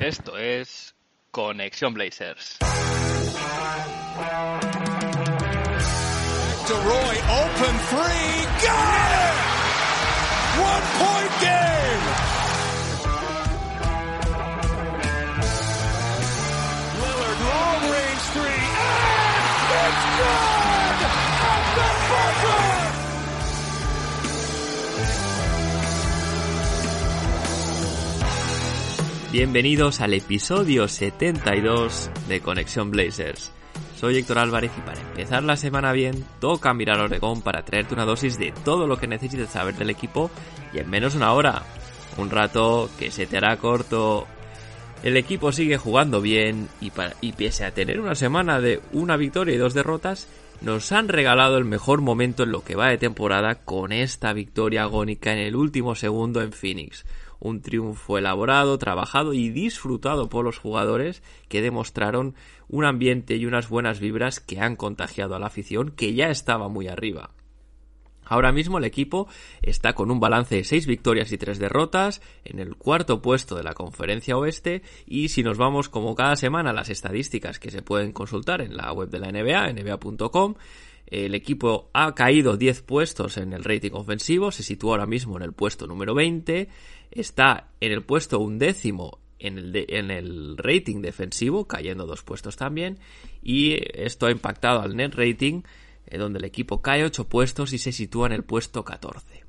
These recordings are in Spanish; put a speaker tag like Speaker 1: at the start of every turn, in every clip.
Speaker 1: Esto es Conexión Blazers.
Speaker 2: DeRoy, open three, got it! One point game! Lillard, long range three, and it's good!
Speaker 3: Bienvenidos al episodio 72 de Conexión Blazers. Soy Héctor Álvarez y para empezar la semana bien, toca mirar a Oregón para traerte una dosis de todo lo que necesites saber del equipo y en menos una hora. Un rato que se te hará corto. El equipo sigue jugando bien y, para, pese a tener una semana de una victoria y dos derrotas, nos han regalado el mejor momento en lo que va de temporada con esta victoria agónica en el último segundo en Phoenix un triunfo elaborado, trabajado y disfrutado por los jugadores que demostraron un ambiente y unas buenas vibras que han contagiado a la afición que ya estaba muy arriba. Ahora mismo el equipo está con un balance de 6 victorias y 3 derrotas, en el cuarto puesto de la conferencia oeste, y si nos vamos como cada semana a las estadísticas que se pueden consultar en la web de la NBA, nba.com, el equipo ha caído 10 puestos en el rating ofensivo, se sitúa ahora mismo en el puesto número 20, está en el puesto undécimo en el, en el rating defensivo, cayendo dos puestos también, y esto ha impactado al net rating, eh, donde el equipo cae 8 puestos y se sitúa en el puesto 14.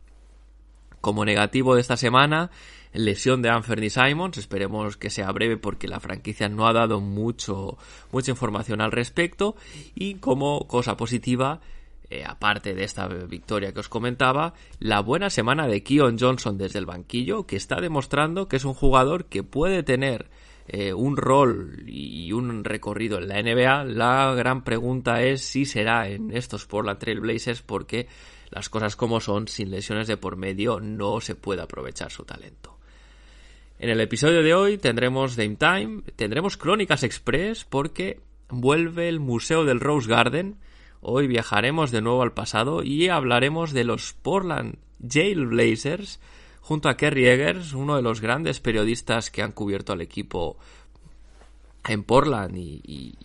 Speaker 3: Como negativo de esta semana, lesión de Anthony Simons, esperemos que sea breve porque la franquicia no ha dado mucho, mucha información al respecto, y como cosa positiva, eh, aparte de esta victoria que os comentaba, la buena semana de Keon Johnson desde el banquillo, que está demostrando que es un jugador que puede tener eh, un rol y un recorrido en la NBA. La gran pregunta es si será en estos Portland Trail Blazers, porque las cosas como son, sin lesiones de por medio, no se puede aprovechar su talento. En el episodio de hoy tendremos Dame Time, tendremos Crónicas Express porque vuelve el Museo del Rose Garden, Hoy viajaremos de nuevo al pasado y hablaremos de los Portland Jailblazers junto a Kerry Eggers, uno de los grandes periodistas que han cubierto al equipo en Portland y,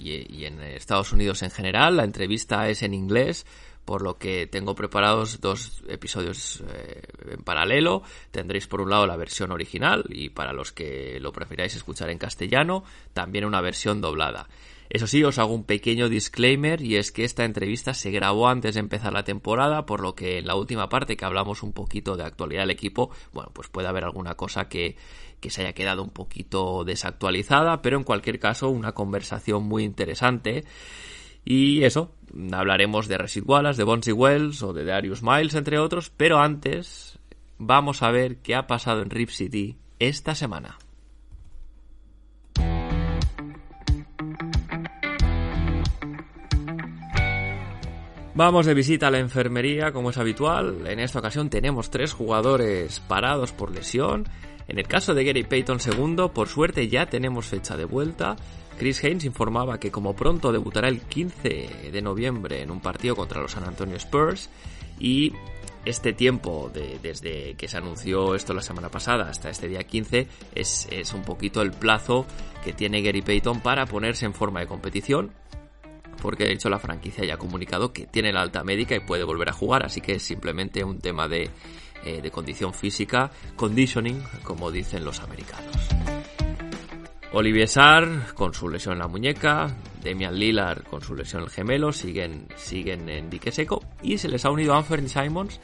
Speaker 3: en Estados Unidos en general. La entrevista es en inglés, por lo que tengo preparados dos episodios eh, en paralelo. Tendréis por un lado la versión original y para los que lo preferáis escuchar en castellano, también una versión doblada. Eso sí, os hago un pequeño disclaimer y es que esta entrevista se grabó antes de empezar la temporada, por lo que en la última parte que hablamos un poquito de actualidad del equipo, bueno, pues puede haber alguna cosa que, que se haya quedado un poquito desactualizada, pero en cualquier caso una conversación muy interesante. Y eso, hablaremos de Residualas, de Bonzi Wells o de Darius Miles, entre otros, pero antes vamos a ver qué ha pasado en Rip City esta semana. Vamos de visita a la enfermería, como es habitual. En esta ocasión tenemos tres jugadores parados por lesión. En el caso de Gary Payton II, por suerte ya tenemos fecha de vuelta. Chris Haynes informaba que como pronto debutará el 15 de noviembre en un partido contra los San Antonio Spurs. Y este tiempo, de, desde que se anunció esto la semana pasada hasta este día 15, es, es un poquito el plazo que tiene Gary Payton para ponerse en forma de competición porque de hecho la franquicia ya ha comunicado que tiene la alta médica y puede volver a jugar, así que es simplemente un tema de, eh, de condición física, conditioning, como dicen los americanos. Olivier Sarr con su lesión en la muñeca, Demian Lillard con su lesión en el gemelo, siguen, siguen en dique seco y se les ha unido Anthony Simons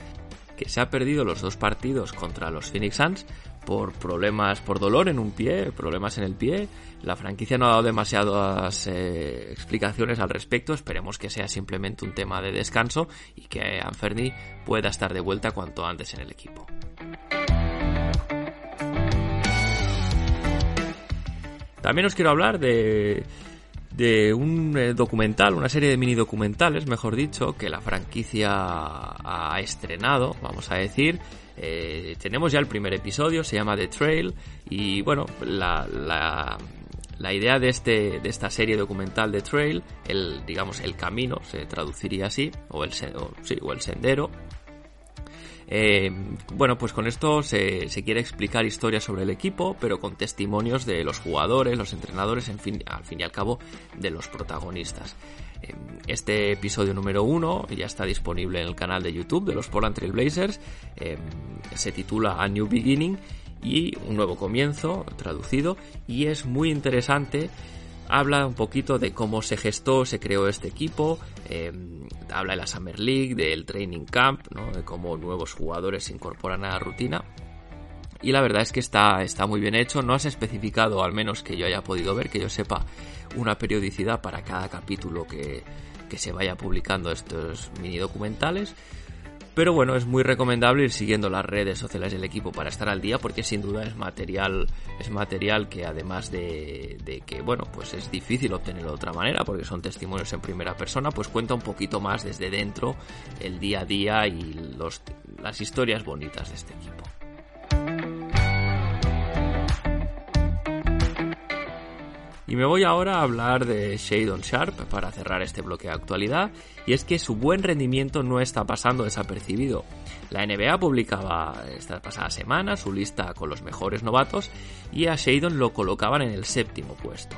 Speaker 3: que se ha perdido los dos partidos contra los Phoenix Suns por problemas, por dolor en un pie, problemas en el pie. La franquicia no ha dado demasiadas eh, explicaciones al respecto. Esperemos que sea simplemente un tema de descanso y que Anferni pueda estar de vuelta cuanto antes en el equipo. También os quiero hablar de, de un eh, documental, una serie de mini documentales, mejor dicho, que la franquicia ha estrenado, vamos a decir. Eh, tenemos ya el primer episodio, se llama The Trail, y bueno, la, la, la idea de, este, de esta serie documental The Trail, el, digamos, el camino, se traduciría así, o el, o, el sendero, eh, bueno, pues con esto se, quiere explicar historias sobre el equipo, pero con testimonios de los jugadores, los entrenadores, en fin, al fin y al cabo, de los protagonistas. Eh, este episodio número uno ya está disponible en el canal de YouTube de los Portland Trail Blazers. Eh, se titula A New Beginning y un nuevo comienzo traducido y es muy interesante habla un poquito de cómo se gestó, se creó este equipo, eh, habla de la Summer League, del Training Camp, de cómo nuevos jugadores se incorporan a la rutina. Y la verdad es que está, está muy bien hecho, no has especificado, al menos que yo haya podido ver, que yo sepa, una periodicidad para cada capítulo que, que se vaya publicando estos mini documentales. Pero bueno, es muy recomendable ir siguiendo las redes sociales del equipo para estar al día porque sin duda es material, es material que además de, de que, bueno, pues es difícil obtenerlo de otra manera porque son testimonios en primera persona, pues cuenta un poquito más desde dentro el día a día y los, las historias bonitas de este equipo. Y me voy ahora a hablar de Shadon Sharp para cerrar este bloque de actualidad, y es que su buen rendimiento no está pasando desapercibido. La NBA publicaba esta pasada semana su lista con los mejores novatos y a Shadon lo colocaban en el séptimo puesto.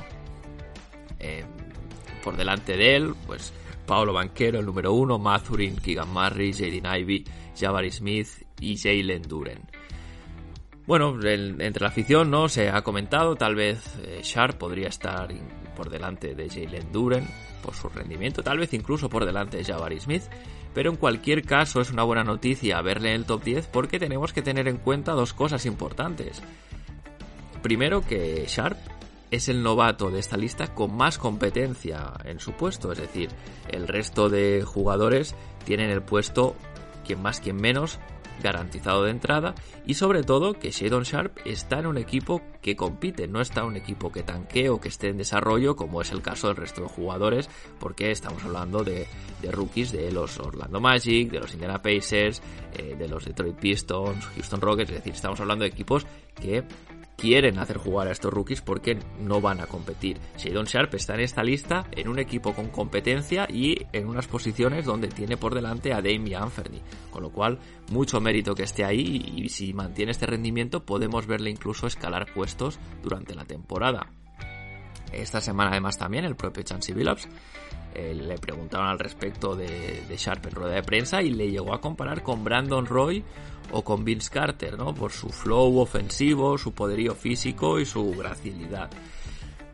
Speaker 3: Eh, por delante de él, pues Paolo Banquero, el número uno, Mathurin, Keegan Murray, Jaden Ivey, Jabari Smith y Jalen Duren. Bueno, entre la afición no se ha comentado, tal vez eh, Sharp podría estar por delante de Jalen Duren por su rendimiento, tal vez incluso por delante de Jabari Smith, pero en cualquier caso es una buena noticia verle en el top 10 porque tenemos que tener en cuenta dos cosas importantes. Primero que Sharp es el novato de esta lista con más competencia en su puesto, es decir, el resto de jugadores tienen el puesto quien más quien menos garantizado de entrada y sobre todo que Shadon Sharp está en un equipo que compite, no está en un equipo que tanquee o que esté en desarrollo como es el caso del resto de jugadores porque estamos hablando de, de rookies de los Orlando Magic, de los Indiana Pacers, eh, de los Detroit Pistons, Houston Rockets, es decir, estamos hablando de equipos que quieren hacer jugar a estos rookies porque no van a competir. Shadon Sharp está en esta lista en un equipo con competencia y en unas posiciones donde tiene por delante a Damian Anferny, con lo cual mucho mérito que esté ahí y si mantiene este rendimiento podemos verle incluso escalar puestos durante la temporada. Esta semana además también el propio Chansey Billups eh, le preguntaron al respecto de, Sharp en rueda de prensa y le llegó a comparar con Brandon Roy o con Vince Carter, ¿no? Por su flow ofensivo, su poderío físico y su gracilidad.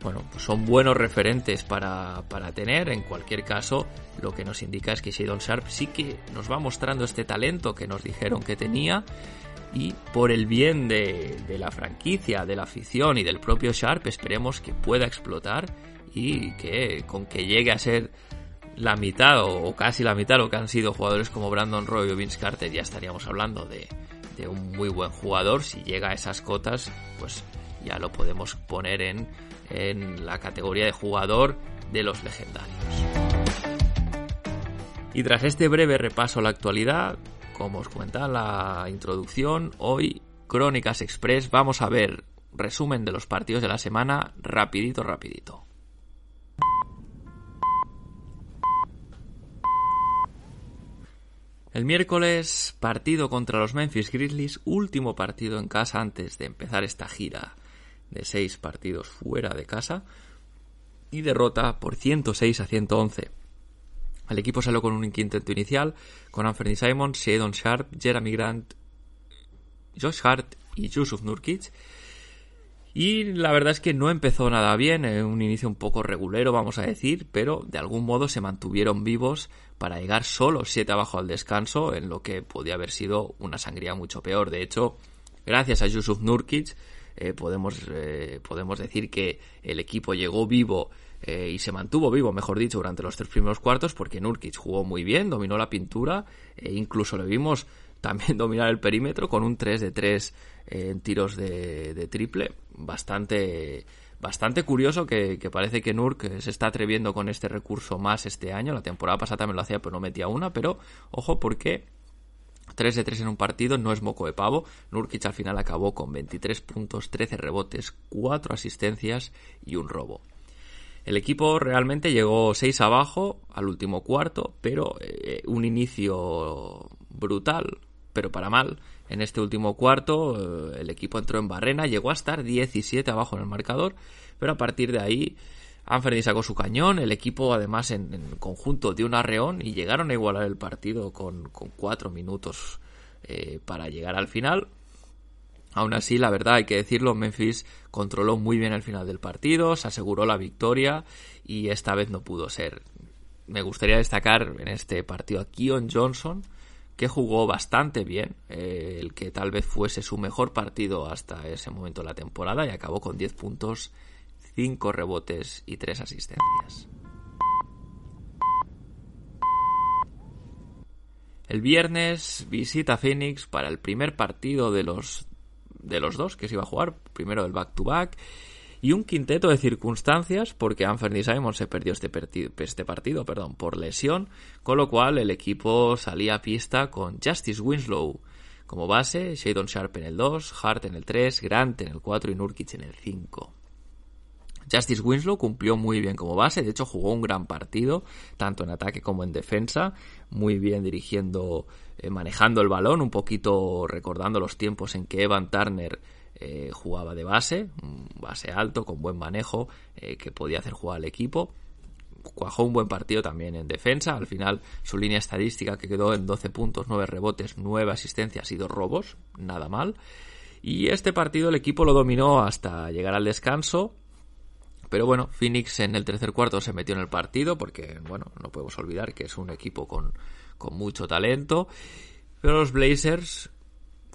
Speaker 3: Bueno, pues son buenos referentes para, para, tener. En cualquier caso, lo que nos indica es que Shadon Sharp sí que nos va mostrando este talento que nos dijeron que tenía. Y por el bien de, de la franquicia, de la afición y del propio Sharp, esperemos que pueda explotar y que con que llegue a ser la mitad o casi la mitad lo que han sido jugadores como Brandon Roy o Vince Carter ya estaríamos hablando de, un muy buen jugador. Si llega a esas cotas pues ya lo podemos poner en, en la categoría de jugador de los legendarios. Y tras este breve repaso a la actualidad como os cuenta la introducción hoy Crónicas Express vamos a ver resumen de los partidos de la semana rapidito rapidito El miércoles, partido contra los Memphis Grizzlies, último partido en casa antes de empezar esta gira de seis partidos fuera de casa y derrota por 106 a 111. El equipo salió con un quinteto inicial con Anthony Simons, Shadon Sharp, Jeremy Grant, Josh Hart y Yusuf Nurkic. Y la verdad es que no empezó nada bien, un inicio un poco regulero vamos a decir, pero de algún modo se mantuvieron vivos para llegar solo 7 abajo al descanso, en lo que podía haber sido una sangría mucho peor. De hecho, gracias a Yusuf Nurkic, eh, podemos, eh, podemos decir que el equipo llegó vivo eh, y se mantuvo vivo, mejor dicho, durante los tres primeros cuartos, porque Nurkic jugó muy bien, dominó la pintura, e incluso le vimos también dominar el perímetro con un 3 de 3 en tiros de, triple bastante bastante curioso que, parece que Nurk se está atreviendo con este recurso más este año. La temporada pasada también lo hacía, pero no metía una. Pero ojo, porque 3 de 3 en un partido no es moco de pavo. Nurkic al final acabó con 23 puntos, 13 rebotes, 4 asistencias y un robo. El equipo realmente llegó 6 abajo al último cuarto, pero eh, un inicio brutal, pero para mal. En este último cuarto eh, el equipo entró en barrena, llegó a estar 17 abajo en el marcador, pero a partir de ahí Anferni sacó su cañón, el equipo además en, conjunto dio un arreón y llegaron a igualar el partido con, 4 minutos eh, para llegar al final. Aún así, la verdad, hay que decirlo, Memphis controló muy bien el final del partido, se aseguró la victoria y esta vez no pudo ser. Me gustaría destacar en este partido a Keon Johnson, que jugó bastante bien, eh, el que tal vez fuese su mejor partido hasta ese momento de la temporada y acabó con 10 puntos, 5 rebotes y 3 asistencias. El viernes visita Phoenix para el primer partido de los de los dos que se iba a jugar, primero el back-to-back, y un quinteto de circunstancias porque Anthony Simon se perdió este, este partido perdón, por lesión, con lo cual el equipo salía a pista con Justice Winslow como base, Shadon Sharp en el 2, Hart en el 3, Grant en el 4 y Nurkic en el 5. Justice Winslow cumplió muy bien como base, de hecho jugó un gran partido, tanto en ataque como en defensa, muy bien dirigiendo, eh, manejando el balón, un poquito recordando los tiempos en que Evan Turner eh, jugaba de base, un base alto, con buen manejo, eh, que podía hacer jugar al equipo. Cuajó un buen partido también en defensa. Al final, su línea estadística que quedó en 12 puntos, 9 rebotes, 9 asistencias y 2 robos. Nada mal. Y este partido el equipo lo dominó hasta llegar al descanso. Pero bueno, Phoenix en el tercer cuarto se metió en el partido porque, bueno, no podemos olvidar que es un equipo con, con mucho talento. Pero los Blazers,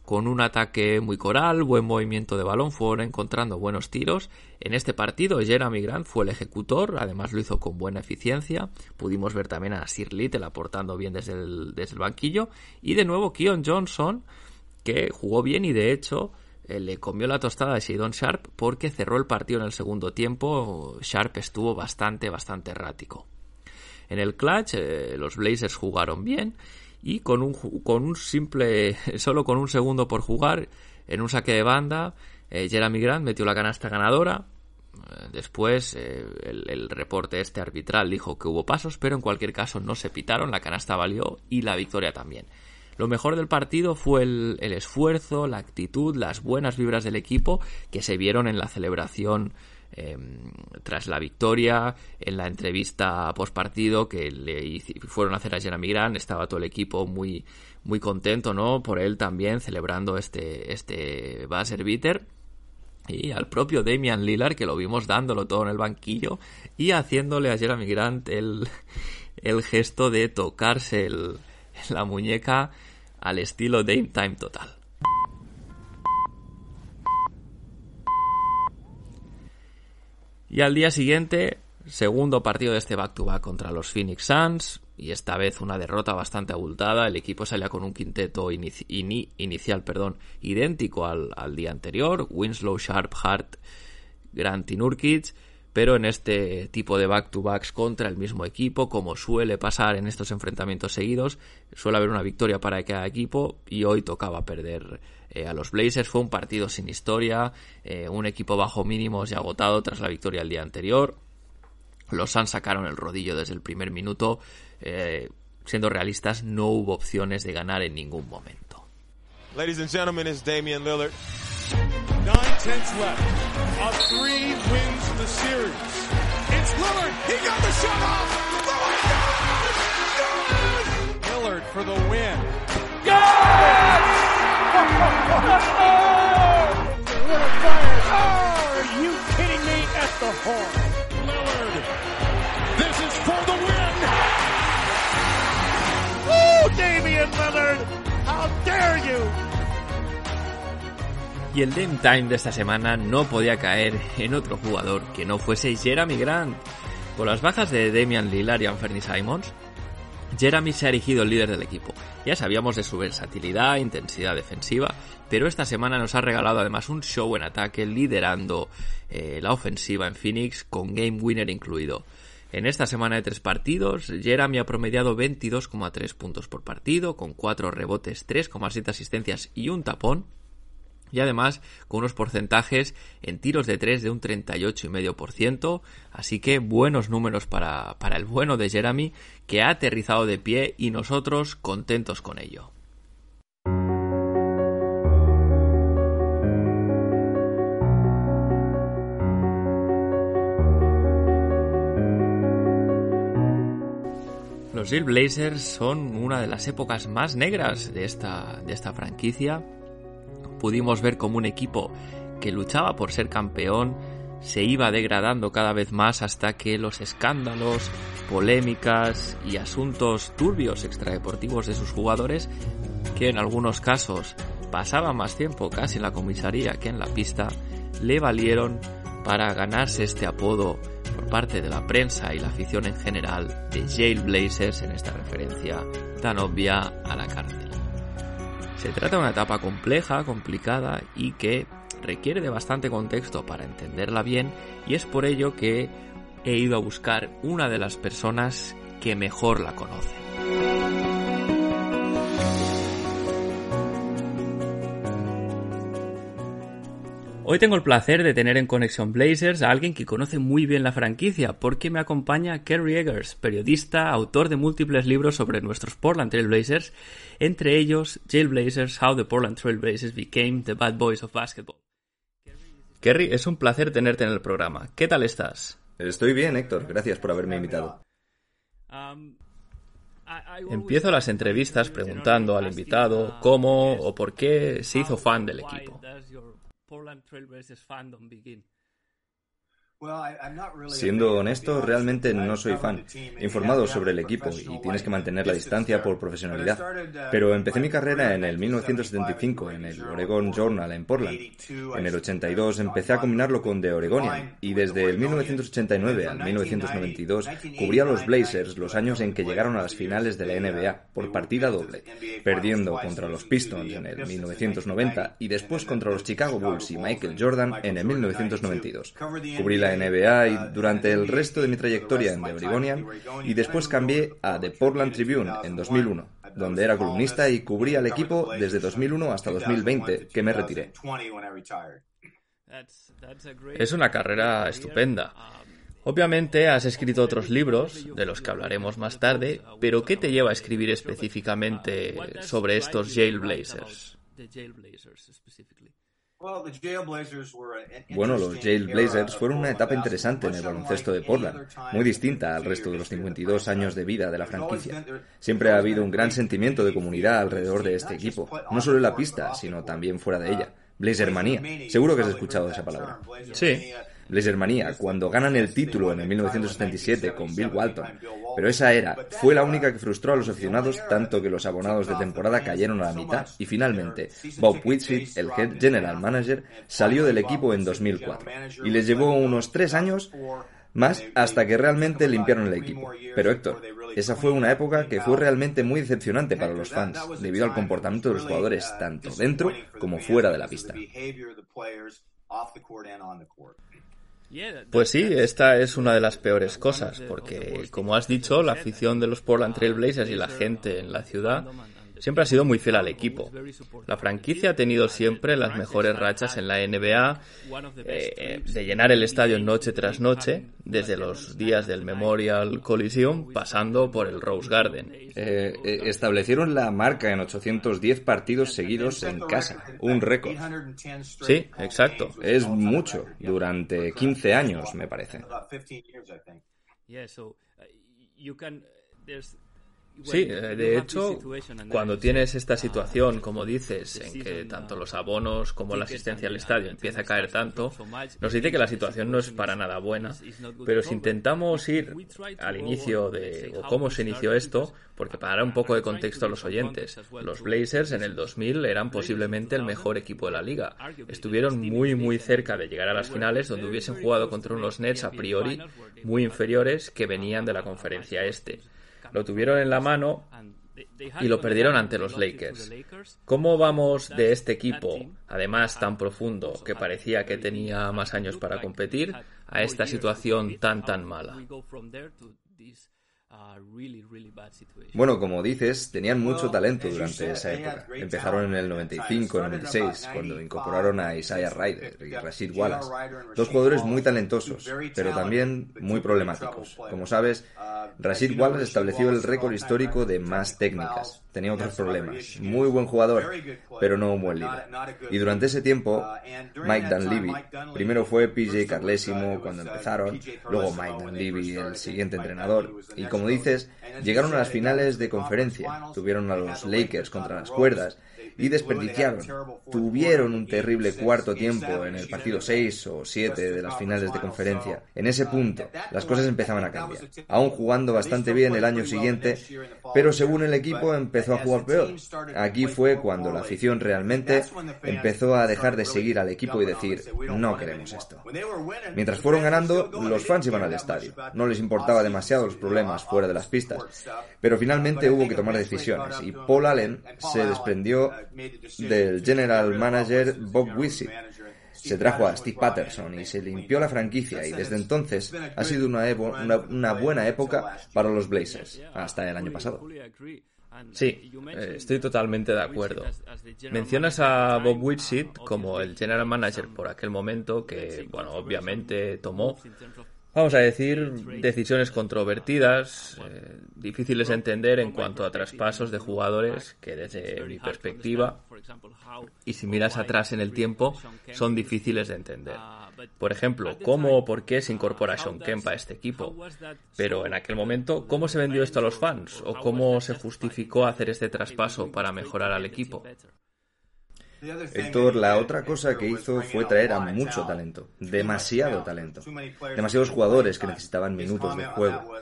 Speaker 3: con un ataque muy coral, buen movimiento de balón, fueron encontrando buenos tiros. En este partido, Jeremy Grant fue el ejecutor, además lo hizo con buena eficiencia. Pudimos ver también a Sir Little aportando bien desde el, desde el banquillo. Y de nuevo, Keon Johnson, que jugó bien y de hecho eh, le comió la tostada de Shadon Sharp porque cerró el partido en el segundo tiempo. Sharp estuvo bastante, bastante errático. En el clutch, eh, los Blazers jugaron bien y con un, con un simple, solo con un segundo por jugar, en un saque de banda, eh, Jeremy Grant metió la canasta ganadora. Después el, el, reporte este arbitral dijo que hubo pasos, pero en cualquier caso no se pitaron, la canasta valió y la victoria también. Lo mejor del partido fue el, esfuerzo, la actitud, las buenas vibras del equipo que se vieron en la celebración em, tras la victoria, en la entrevista post partido que le fueron a hacer a Jeremy Grant, estaba todo el equipo muy, muy contento, ¿no? Por él también celebrando este, este buzzer beater. Y al propio Damian Lillard, que lo vimos dándolo todo en el banquillo y haciéndole a Jeremy Grant el, el gesto de tocarse la muñeca al estilo Dame Time total. Y al día siguiente, segundo partido de este back-to-back contra los Phoenix Suns, y esta vez una derrota bastante abultada. El equipo salía con un quinteto inicial perdón, idéntico al, al, día anterior: Winslow, Sharp, Hart, Grant y Nurkic pero en este tipo de back-to-backs contra el mismo equipo, como suele pasar en estos enfrentamientos seguidos, suele haber una victoria para cada equipo y hoy tocaba perder eh, a los Blazers. Fue un partido sin historia, eh, un equipo bajo mínimos y agotado tras la victoria el día anterior. Los Suns sacaron el rodillo desde el primer minuto. Eh, siendo realistas, no hubo opciones de ganar en ningún momento.
Speaker 4: Ladies and gentlemen, it's Damian Lillard.
Speaker 2: Nine tenths left. A three wins the series. It's Lillard. He got the shot off. Lillard got it. Lillard for the win. Yes! Lillard fires. Oh, are you kidding me? At the horn. Lillard. This is for the win. Woo, Damian
Speaker 3: Y el Dame Time de esta semana no podía caer en otro jugador que no fuese Jeremy Grant. Con las bajas de Damian Lillard y Anthony Simons, Jeremy se ha erigido el líder del equipo. Ya sabíamos de su versatilidad e intensidad defensiva, pero esta semana nos ha regalado además un show en ataque liderando eh, la ofensiva en Phoenix con game winner incluido. En esta semana de tres partidos, Jeremy ha promediado 22,3 puntos por partido, con 4 rebotes, 3,7 asistencias y un tapón, y además con unos porcentajes en tiros de 3 de un 38,5%, así que buenos números para, para el bueno de Jeremy que ha aterrizado de pie y nosotros contentos con ello. Los Blazers son una de las épocas más negras de esta, de esta franquicia pudimos ver como un equipo que luchaba por ser campeón se iba degradando cada vez más hasta que los escándalos, polémicas y asuntos turbios extradeportivos de sus jugadores, que en algunos casos pasaban más tiempo casi en la comisaría que en la pista, le valieron para ganarse este apodo por parte de la prensa y la afición en general de Jailblazers en esta referencia tan obvia a la cárcel. Se trata de una etapa compleja, complicada y que requiere de bastante contexto para entenderla bien y es por ello que he ido a buscar una de las personas que mejor la conoce. Hoy tengo el placer de tener en Conexión Blazers a alguien que conoce muy bien la franquicia, porque me acompaña Kerry Eggers, periodista, autor de múltiples libros sobre nuestros Portland Trail Blazers, entre ellos Jailblazers, How the Portland Trail Blazers Became the Bad Boys of Basketball. Kerry, es un placer tenerte en el programa. ¿Qué tal estás?
Speaker 5: Estoy bien, Héctor. Gracias por haberme invitado.
Speaker 3: Um, Empiezo las entrevistas preguntando al invitado cómo o por qué se hizo fan del equipo. Portland Trailblazers fandom begin?
Speaker 5: Siendo honesto, realmente no soy fan. He informado sobre el equipo y tienes que mantener la distancia por profesionalidad.
Speaker 2: Uh,
Speaker 5: Pero empecé mi carrera en el 1975 en el Oregon Journal en Portland. En el 82 empecé a combinarlo con The Oregonian y desde el 1989 al 1992 cubría a los Blazers los años en que llegaron a las finales de la NBA por partida doble, perdiendo contra los Pistons en el 1990 y después contra los Chicago Bulls y Michael Jordan en el 1992. Cubrí la NBA y durante el resto de mi trayectoria en The Oregonian y después cambié a The Portland Tribune en 2001, donde era columnista y cubría al equipo desde 2001 hasta 2020, que me retiré.
Speaker 3: Es una carrera estupenda. Obviamente has escrito otros libros, de los que hablaremos más tarde, pero ¿qué te lleva a escribir específicamente sobre estos Jailblazers?
Speaker 5: Bueno, los Jailblazers fueron una etapa interesante en el baloncesto de Portland, muy distinta al resto de los 52 años de vida de la franquicia. Siempre ha habido un gran sentimiento de comunidad alrededor de este equipo, no solo en la pista, sino también fuera de ella. Blazermanía. Seguro que has escuchado esa palabra.
Speaker 3: Sí.
Speaker 5: Blazermanía, cuando ganan el título en el 1977 con Bill Walton. Pero esa era fue la única que frustró a los aficionados tanto que los abonados de temporada cayeron a la mitad y finalmente Bob Whitfield, el head general manager, salió del equipo en 2004 y les llevó unos tres años más hasta que realmente limpiaron el equipo. Pero Héctor, esa fue una época que fue realmente muy decepcionante para los fans, debido al comportamiento de los jugadores tanto dentro como fuera de la pista.
Speaker 3: Pues sí, esta es una de las peores cosas, porque como has dicho, la afición de los Portland Trail Blazers y la gente en la ciudad siempre ha sido muy fiel al equipo. La franquicia ha tenido siempre las mejores rachas en la NBA, eh, de llenar el estadio noche tras noche, desde los días del Memorial Coliseum, pasando por el Rose Garden.
Speaker 5: Eh, eh, establecieron la marca en 810 partidos seguidos en casa, un récord.
Speaker 3: Sí, exacto.
Speaker 5: Es mucho, durante 15 años, me parece.
Speaker 3: Sí, eh, de hecho, cuando tienes esta situación, como dices, en que tanto los abonos como la asistencia al estadio empieza a caer tanto, nos dice que la situación no es para nada buena. Pero si intentamos ir al inicio de o cómo se inició esto, porque para dar un poco de contexto a los oyentes, los Blazers en el 2000 eran posiblemente el mejor equipo de la liga. Estuvieron muy muy cerca de llegar a las finales donde hubiesen jugado contra unos Nets a priori muy inferiores que venían de la conferencia este. Lo tuvieron en la mano y lo perdieron ante los Lakers. ¿Cómo vamos de este equipo, además tan profundo, que parecía que tenía más años para competir, a esta situación tan tan mala?
Speaker 5: Bueno, como dices, tenían mucho talento durante esa época. Empezaron en el 95, 96, cuando incorporaron a Isaiah Ryder y Rashid Wallace. Dos jugadores muy talentosos, pero también muy problemáticos. Como sabes, Rashid Wallace estableció el récord histórico de más técnicas. Tenía otros problemas. Muy buen jugador, pero no un buen líder. Y durante ese tiempo, Mike Dunleavy, primero fue PJ Carlesimo cuando empezaron, luego Mike Dunleavy, el siguiente entrenador, y como dices, llegaron a las finales de conferencia, tuvieron a los Lakers contra las cuerdas y desperdiciaron. Tuvieron un terrible cuarto tiempo en el partido 6 o 7 de las finales de conferencia. En ese punto, las cosas empezaban a cambiar. Aún jugando bastante bien el año siguiente, pero según el equipo empezó a jugar peor. Aquí fue cuando la afición realmente empezó a dejar de seguir al equipo y decir, no queremos esto. Mientras fueron ganando, los fans iban al estadio. No les importaba demasiado los problemas fuera de las pistas. Pero finalmente hubo que tomar decisiones y Paul Allen se desprendió del general manager Bob Wissit. Se trajo a Steve Patterson y se limpió la franquicia y desde entonces ha sido una, una, buena época para los Blazers, hasta el año pasado.
Speaker 3: Sí, eh, estoy totalmente de acuerdo. Mencionas a Bob Whitsitt como el general manager por aquel momento que, bueno, obviamente tomó vamos a decir, decisiones controvertidas, eh, difíciles de entender en cuanto a traspasos de jugadores que desde mi perspectiva, y si miras atrás en el tiempo, son difíciles de entender. Por ejemplo, cómo o por qué se incorpora Sean Kemp a este equipo. Pero en aquel momento, ¿cómo se vendió esto a los fans? ¿O cómo se justificó hacer este traspaso para mejorar al equipo?
Speaker 5: Héctor, la otra cosa que hizo fue traer a mucho talento, demasiado talento, demasiados jugadores que necesitaban minutos de juego.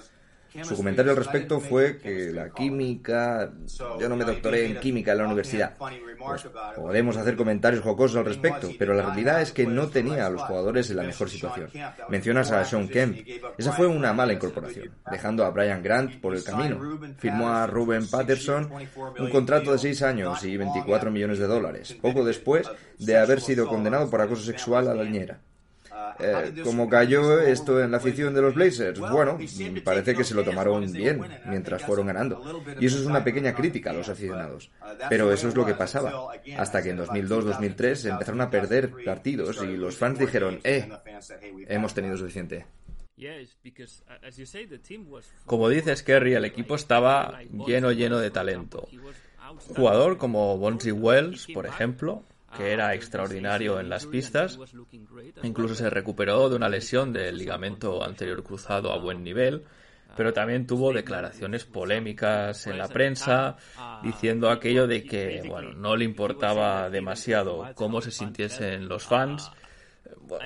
Speaker 5: Su comentario al respecto fue que la química, yo no me doctoré en química en la universidad. Pues podemos hacer comentarios jocosos al respecto, pero la realidad es que no tenía a los jugadores en la mejor situación. Mencionas a Sean Kemp. Esa fue una mala incorporación, dejando a Brian Grant por el camino. Firmó a Ruben Patterson un contrato de 6 años y 24 millones de dólares, poco después de haber sido condenado por acoso sexual a la niñera. Eh, ¿Cómo cayó esto en la afición de los Blazers? Bueno, parece que se lo tomaron bien mientras fueron ganando. Y eso es una pequeña crítica a los aficionados. Pero eso es lo que pasaba. Hasta que en 2002-2003 empezaron a perder partidos y los fans dijeron, eh, hemos tenido suficiente.
Speaker 3: Como dices, Kerry, el equipo estaba lleno, lleno de talento. jugador como Bonzi Wells, por ejemplo, que era extraordinario en las pistas. Incluso se recuperó de una lesión del ligamento anterior cruzado a buen nivel, pero también tuvo declaraciones polémicas en la prensa diciendo aquello de que bueno, no le importaba demasiado cómo se sintiesen los fans.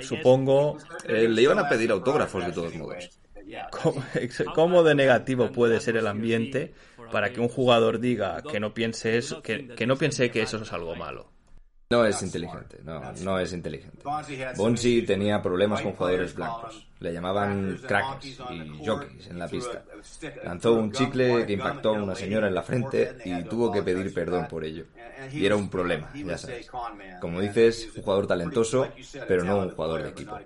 Speaker 3: supongo
Speaker 5: eh, le iban a pedir autógrafos de todos modos.
Speaker 3: ¿Cómo, de negativo puede ser el ambiente para que un jugador diga que no piense eso, que no piense que eso es algo malo?
Speaker 5: No es inteligente, no, no es inteligente. Bonzi tenía problemas con jugadores blancos. Le llamaban crackers y jockeys en la pista. Lanzó un chicle que impactó a una señora en la frente y tuvo que pedir perdón por ello. Y era un problema, ya sabes. Como dices, un jugador talentoso, pero no un jugador de equipo.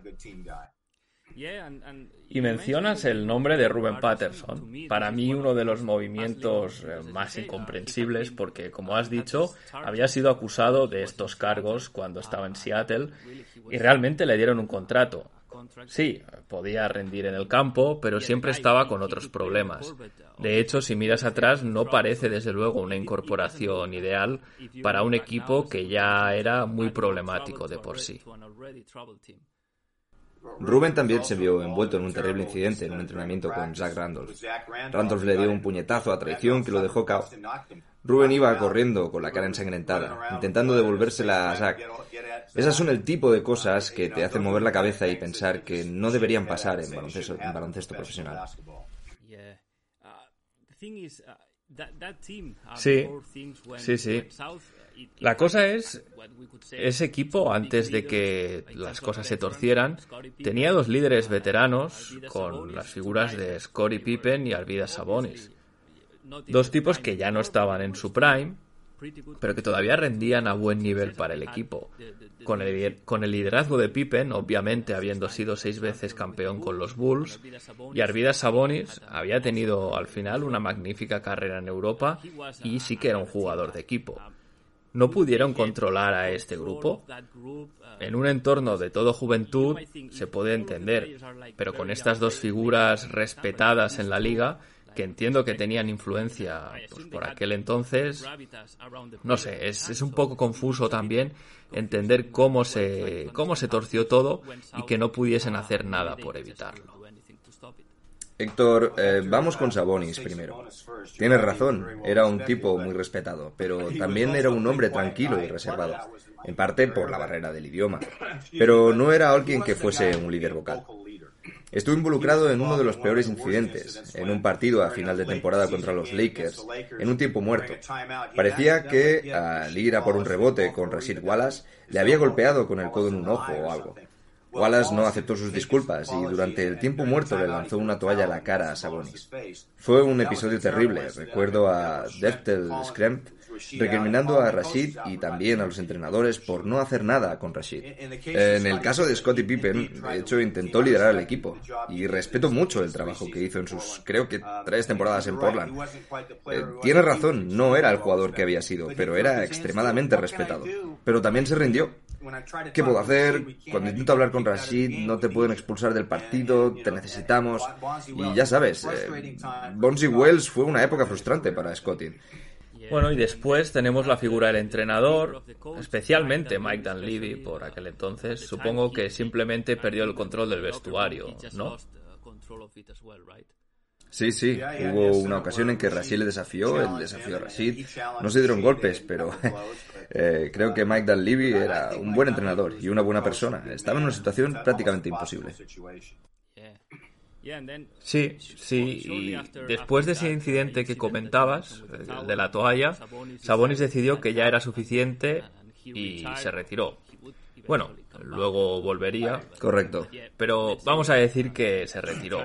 Speaker 3: Y mencionas el nombre de Ruben Patterson. Para mí uno de los movimientos eh, más incomprensibles porque, como has dicho, había sido acusado de estos cargos cuando estaba en Seattle y realmente le dieron un contrato. Sí, podía rendir en el campo, pero siempre estaba con otros problemas. De hecho, si miras atrás, no parece desde luego una incorporación ideal para un equipo que ya era muy problemático de por sí.
Speaker 5: Ruben también se vio envuelto en un terrible incidente en un entrenamiento con Zach Randolph. Randolph le dio un puñetazo a traición que lo dejó cao. Ruben iba corriendo con la cara ensangrentada, intentando devolvérsela a Zach. Esas son el tipo de cosas que te hacen mover la cabeza y pensar que no deberían pasar en baloncesto, en baloncesto profesional.
Speaker 3: Sí, sí, sí. La cosa es, ese equipo, antes de que las cosas se torcieran, tenía dos líderes veteranos con las figuras de Scottie Pippen y Arvidas Sabonis. Dos tipos que ya no estaban en su prime, pero que todavía rendían a buen nivel para el equipo. Con el, con el liderazgo de Pippen, obviamente habiendo sido seis veces campeón con los Bulls, y Arvidas Sabonis había tenido al final una magnífica carrera en Europa y sí que era un jugador de equipo. ¿No pudieron controlar a este grupo? En un entorno de todo juventud se puede entender, pero con estas dos figuras respetadas en la liga, que entiendo que tenían influencia pues, por aquel entonces, no sé, es, es, un poco confuso también entender cómo se, cómo se torció todo y que no pudiesen hacer nada por evitarlo.
Speaker 5: Héctor, eh, vamos con Sabonis primero. Tienes razón, era un tipo muy respetado, pero también era un hombre tranquilo y reservado, en parte por la barrera del idioma. Pero no era alguien que fuese un líder vocal. Estuvo involucrado en uno de los peores incidentes, en un partido a final de temporada contra los Lakers, en un tiempo muerto. Parecía que, al ir a por un rebote con Rashid Wallace, le había golpeado con el codo en un ojo o algo. Wallace no aceptó sus disculpas y durante el tiempo muerto le lanzó una toalla a la cara a Sabonis. Fue un episodio terrible. Recuerdo a Deftel Scremp recriminando a Rashid y también a los entrenadores por no hacer nada con Rashid. En el caso de Scottie Pippen, de hecho, intentó liderar el equipo y respeto mucho el trabajo que hizo en sus, creo que, tres temporadas en Portland. Eh, tiene razón, no era el jugador que había sido, pero era extremadamente respetado. Pero también se rindió. ¿Qué puedo hacer? Cuando intento hablar con Rashid, no te pueden expulsar del partido, te necesitamos. Y ya sabes, eh, Wells fue una época frustrante para Scottie.
Speaker 3: Bueno, y después tenemos la figura del entrenador, especialmente Mike Dunleavy por aquel entonces. Supongo que simplemente perdió el control del vestuario, ¿no?
Speaker 5: Sí, sí, hubo una ocasión en que Rashid le desafió, él desafió a Rashid. No se dieron golpes, pero eh, creo que Mike Dunleavy era un buen entrenador y una buena persona. Estaba en una situación prácticamente imposible.
Speaker 3: Sí, sí, y después de ese incidente que comentabas, de la toalla, Sabonis decidió que ya era suficiente y se retiró. Bueno, luego volvería.
Speaker 5: Correcto.
Speaker 3: Pero vamos a decir que se retiró.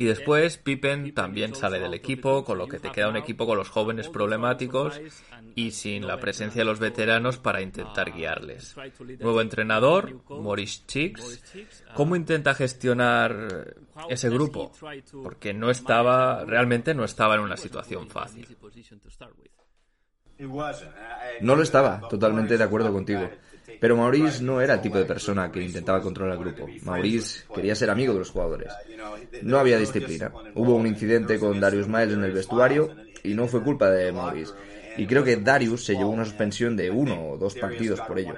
Speaker 3: Y después Pippen también sale del equipo, con lo que te queda un equipo con los jóvenes problemáticos y sin la presencia de los veteranos para intentar guiarles. Nuevo entrenador, Maurice Chicks. ¿Cómo intenta gestionar ese grupo? Porque no estaba, realmente no estaba en una situación fácil.
Speaker 5: No lo estaba, totalmente de acuerdo contigo. Pero Maurice no era el tipo de persona que intentaba controlar el grupo. Maurice quería ser amigo de los jugadores. No había disciplina. Hubo un incidente con Darius Miles en el vestuario y no fue culpa de Maurice. Y creo que Darius se llevó una suspensión de uno o dos partidos por ello.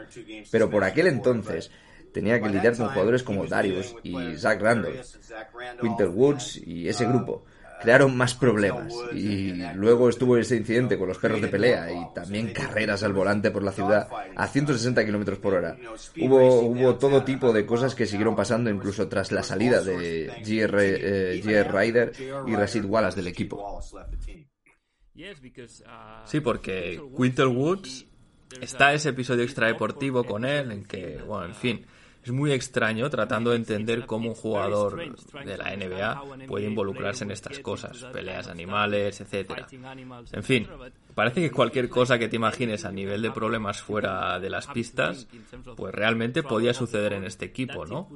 Speaker 5: Pero por aquel entonces tenía que lidiar con jugadores como Darius y Zach Randolph, Winter Woods y ese grupo crearon más problemas. Y luego estuvo ese incidente con los perros de pelea y también carreras al volante por la ciudad a 160 kilómetros por hora. Hubo, hubo todo tipo de cosas que siguieron pasando incluso tras la salida de GR, eh, Ryder y Rashid Wallace del equipo.
Speaker 3: Sí, porque Quintel Woods está ese episodio extradeportivo con él en que, bueno, en fin, es muy extraño tratando de entender cómo un jugador de la NBA puede involucrarse en estas cosas, peleas animales, etcétera. En fin, parece que cualquier cosa que te imagines a nivel de problemas fuera de las pistas, pues realmente podía suceder en este equipo, ¿no?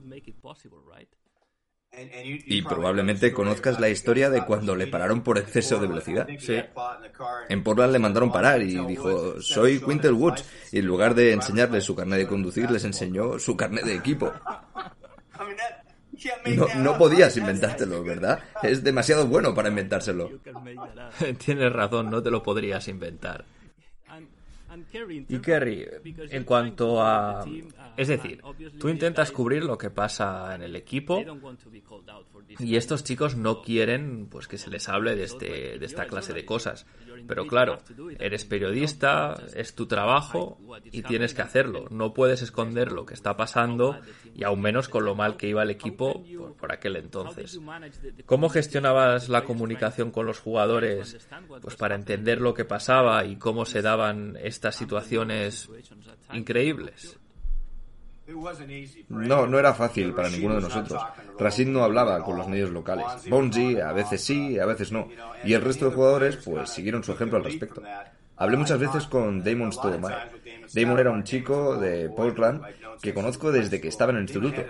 Speaker 5: Y probablemente conozcas la historia de cuando le pararon por exceso de velocidad.
Speaker 3: Sí.
Speaker 5: En Portland le mandaron parar y dijo, soy Quintel Woods. Y en lugar de enseñarles su carnet de conducir, les enseñó su carnet de equipo. No, no podías inventártelo, ¿verdad? Es demasiado bueno para inventárselo.
Speaker 3: Tienes razón, no te lo podrías inventar. Y Kerry, en cuanto a... Es decir, tú intentas cubrir lo que pasa en el equipo y estos chicos no quieren pues que se les hable de, este, de esta clase de cosas. Pero claro, eres periodista, es tu trabajo y tienes que hacerlo. No puedes esconder lo que está pasando y aún menos con lo mal que iba el equipo por, aquel entonces. ¿Cómo gestionabas la comunicación con los jugadores pues para entender lo que pasaba y cómo se daban estas situaciones increíbles?
Speaker 5: No, no era fácil para ninguno de nosotros. Rashid no hablaba con los medios locales. Bonzi a veces sí, a veces no. Y el resto de jugadores pues siguieron su ejemplo al respecto. Hablé muchas veces con Damon Stoudemire. Damon era un chico de Portland que conozco desde que estaba en el instituto.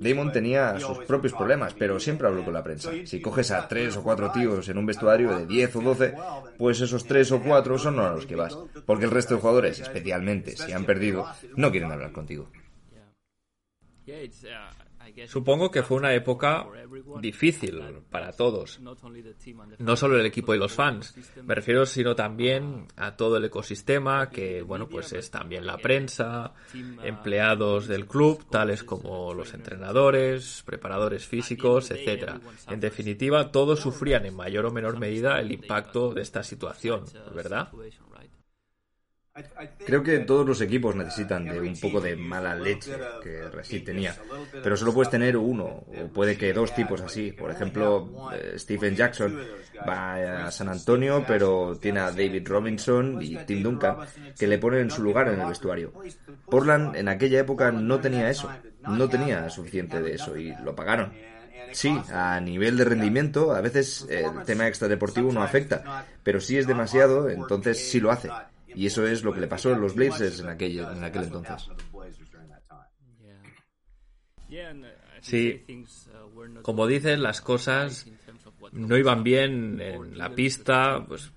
Speaker 5: Damon tenía sus propios problemas, pero siempre habló con la prensa. Si coges a tres o cuatro tíos en un vestuario de 10 o 12, pues esos tres o cuatro son a los que vas. Porque el resto de jugadores, especialmente si han perdido, no quieren hablar contigo.
Speaker 3: Supongo que fue una época difícil para todos, no solo el equipo y los fans, me refiero sino también a todo el ecosistema, que bueno, pues es también la prensa, empleados del club, tales como los entrenadores, preparadores físicos, etcétera. En definitiva, todos sufrían en mayor o menor medida el impacto de esta situación, ¿verdad?
Speaker 5: Creo que todos los equipos necesitan de un poco de mala leche que Rashid tenía, pero solo puedes tener uno, o puede que dos tipos así. Por ejemplo, eh, Stephen Jackson va a San Antonio, pero tiene a David Robinson y Tim Duncan que le ponen en su lugar en el vestuario. Portland en aquella época no tenía eso, no tenía suficiente de eso y lo pagaron. Sí, a nivel de rendimiento, a veces el tema extradeportivo no afecta, pero si es demasiado, entonces sí lo hace. Y eso es lo que le pasó a los Blazers en aquel, en aquel entonces.
Speaker 3: Sí, como dices, las cosas no iban bien en la pista, pues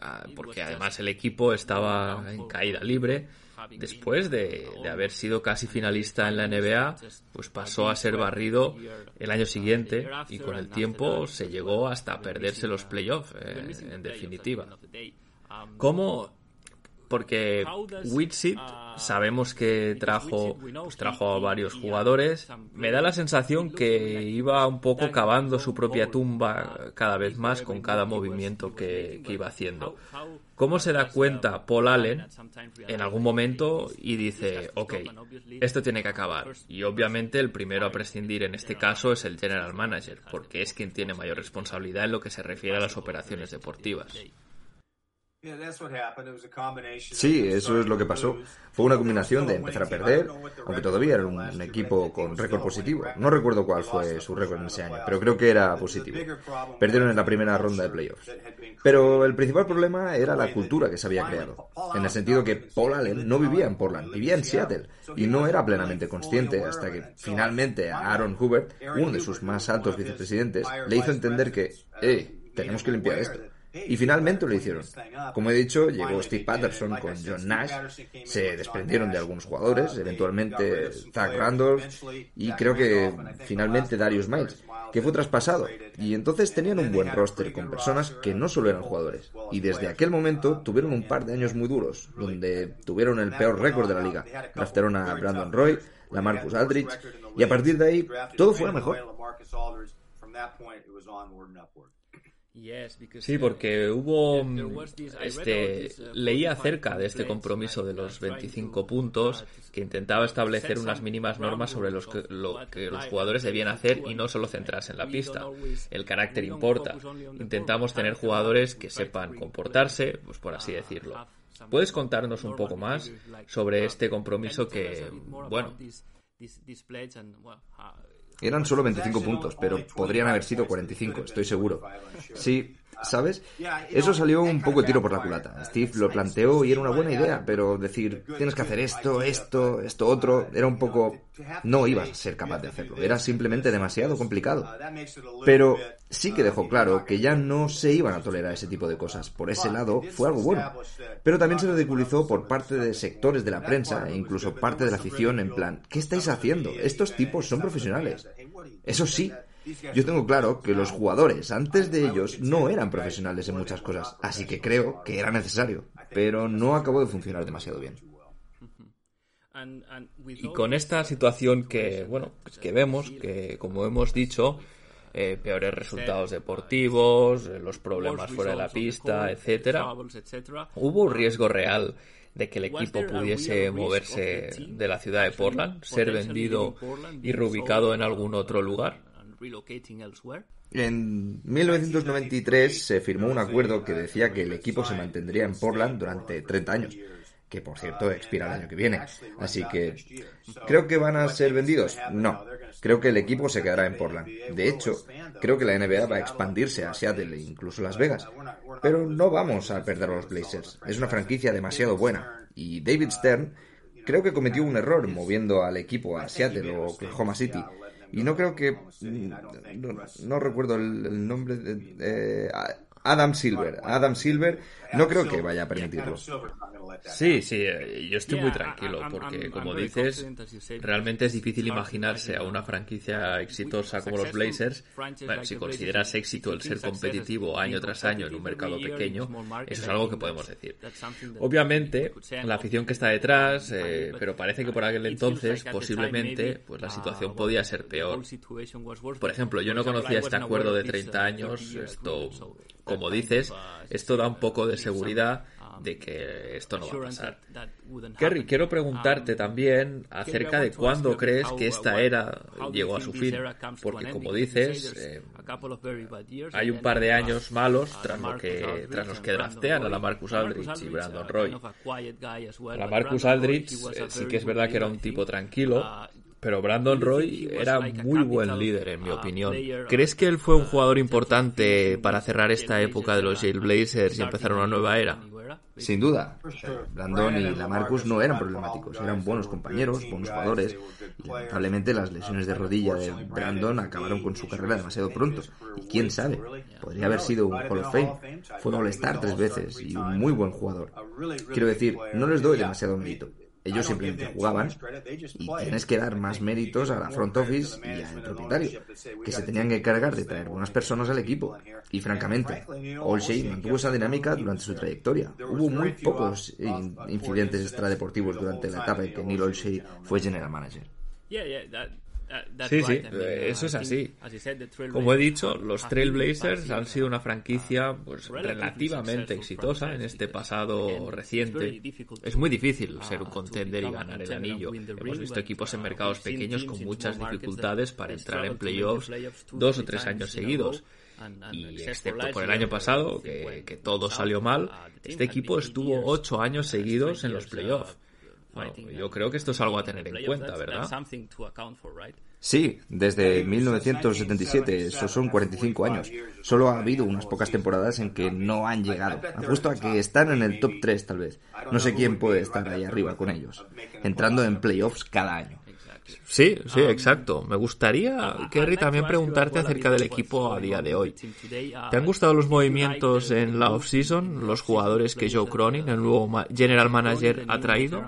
Speaker 3: ah, porque además el equipo estaba en caída libre. Después de, haber sido casi finalista en la NBA, pues pasó a ser barrido el año siguiente y con el tiempo se llegó hasta perderse los playoffs, eh, en definitiva. ¿Cómo porque Witsit sabemos que trajo, pues trajo a varios jugadores. Me da la sensación que iba un poco cavando su propia tumba cada vez más con cada movimiento que, que iba haciendo. ¿Cómo se da cuenta Paul Allen en algún momento y dice, ok, esto tiene que acabar? Y obviamente el primero a prescindir en este caso es el general manager, porque es quien tiene mayor responsabilidad en lo que se refiere a las operaciones deportivas.
Speaker 5: Sí, eso es lo que pasó. Fue una combinación de empezar a perder, aunque todavía era un equipo con récord positivo. No recuerdo cuál fue su récord en ese año, pero creo que era positivo. Perdieron en la primera ronda de playoffs. Pero el principal problema era la cultura que se había creado, en el sentido que Paul Allen no vivía en Portland, vivía en Seattle, y no era plenamente consciente hasta que finalmente a Aaron Hubert, uno de sus más altos vicepresidentes, le hizo entender que, eh, tenemos que limpiar esto. Y finalmente lo hicieron. Como he dicho, llegó Steve Patterson con John Nash, se desprendieron de algunos jugadores, eventualmente Zach Randolph y creo que finalmente Darius Miles, que fue traspasado. Y entonces tenían un buen roster con personas que no solo eran jugadores. Y desde aquel momento tuvieron un par de años muy duros, donde tuvieron el peor récord de la liga. Draftaron a Brandon Roy, la Marcus Aldrich, y a partir de ahí todo fue mejor.
Speaker 3: Sí, porque hubo este leía acerca de este compromiso de los 25 puntos que intentaba establecer unas mínimas normas sobre los que, lo que los jugadores debían hacer y no solo centrarse en la pista. El carácter importa. Intentamos tener jugadores que sepan comportarse, pues por así decirlo. ¿Puedes contarnos un poco más sobre este compromiso que, bueno,
Speaker 5: eran solo 25 puntos, pero podrían haber sido 45, estoy seguro. Sí, ¿sabes? Eso salió un poco tiro por la culata. Steve lo planteó y era una buena idea, pero decir, tienes que hacer esto, esto, esto otro, era un poco... No ibas a ser capaz de hacerlo, era simplemente demasiado complicado. Pero sí que dejó claro que ya no se iban a tolerar ese tipo de cosas. Por ese lado, fue algo bueno. Pero también se ridiculizó por parte de sectores de la prensa e incluso parte de la afición en plan, ¿qué estáis haciendo? Estos tipos son profesionales. Eso sí, yo tengo claro que los jugadores antes de ellos no eran profesionales en muchas cosas, así que creo que era necesario, pero no acabó de funcionar demasiado bien.
Speaker 3: Y con esta situación que, bueno, pues que vemos, que como hemos dicho, eh, peores resultados deportivos, eh, los problemas fuera de la pista, etcétera, hubo un riesgo real de que el equipo pudiese moverse de la ciudad de Portland, ser vendido y reubicado en algún otro lugar.
Speaker 5: En 1993 se firmó un acuerdo que decía que el equipo se mantendría en Portland durante 30 años, que por cierto expira el año que viene. Así que, ¿creo que van a ser vendidos? No. Creo que el equipo se quedará en Portland. De hecho, creo que la NBA va a expandirse a Seattle e incluso Las Vegas. Pero no vamos a perder a los Blazers. Es una franquicia demasiado buena. Y David Stern creo que cometió un error moviendo al equipo a Seattle o Oklahoma City. Y no creo que... No, recuerdo el, nombre de... Adam Silver. Adam Silver no creo que vaya a permitirlo.
Speaker 3: Sí, sí, eh, yo estoy muy tranquilo porque, como dices, realmente es difícil imaginarse a una franquicia exitosa como los Blazers. si consideras éxito el ser competitivo año tras año en un mercado pequeño, eso es algo que podemos decir. Obviamente, la afición que está detrás, eh, pero parece que por aquel entonces, posiblemente, pues la situación podía ser peor. Por ejemplo, yo no conocía este acuerdo de 30 años, esto, como dices, esto da un poco de seguridad de que esto no va a pasar. Kerry, quiero preguntarte también acerca de cuándo crees que esta era llegó a su fin, porque como dices, eh, hay un par de años malos tras, lo que, tras los que draftean a la Marcus Aldrich y Brandon Roy. La Marcus Aldrich eh, sí que es verdad que era un tipo tranquilo, pero Brandon Roy era muy buen líder, en mi opinión. ¿Crees que él fue un jugador importante para cerrar esta época de los Blazers y empezar una nueva era?
Speaker 5: Sin duda. Brandon y Lamarcus no eran problemáticos, eran buenos compañeros, buenos jugadores. Y lamentablemente las lesiones de rodilla de Brandon acabaron con su carrera demasiado pronto. Y quién sabe, podría haber sido un Hall of Fame. Fue All-Star tres veces y un muy buen jugador. Quiero decir, no les doy demasiado mérito ellos simplemente jugaban y tienes que dar más méritos a la front office y al propietario, que se tenían que encargar de traer buenas personas al equipo. Y francamente, Olshey mantuvo esa dinámica durante su trayectoria. Hubo muy pocos incidentes extradeportivos durante la etapa en que Neil Olshey fue general manager.
Speaker 3: Sí, sí, eh, eso es así. Como he dicho, los Trailblazers han sido una franquicia pues, relativamente exitosa en este pasado reciente. Es muy difícil ser un contender y ganar el anillo. Hemos visto equipos en mercados pequeños con muchas dificultades para entrar en playoffs dos o tres años seguidos. Y excepto por el año pasado, que, que todo salió mal, este equipo estuvo ocho años seguidos en los playoffs. Bueno, yo creo que esto es algo a tener en cuenta, ¿verdad?
Speaker 5: Sí, desde 1977, eso son 45 años. Solo ha habido unas pocas temporadas en que no han llegado. Apuesto a que están en el top 3 tal vez. No sé quién puede estar ahí arriba con ellos, entrando en playoffs cada año.
Speaker 3: Sí, sí, exacto. Me gustaría, Kerry, también preguntarte acerca del equipo a día de hoy. ¿Te han gustado los movimientos en la off-season, los jugadores que Joe Cronin, el nuevo general manager, ha traído?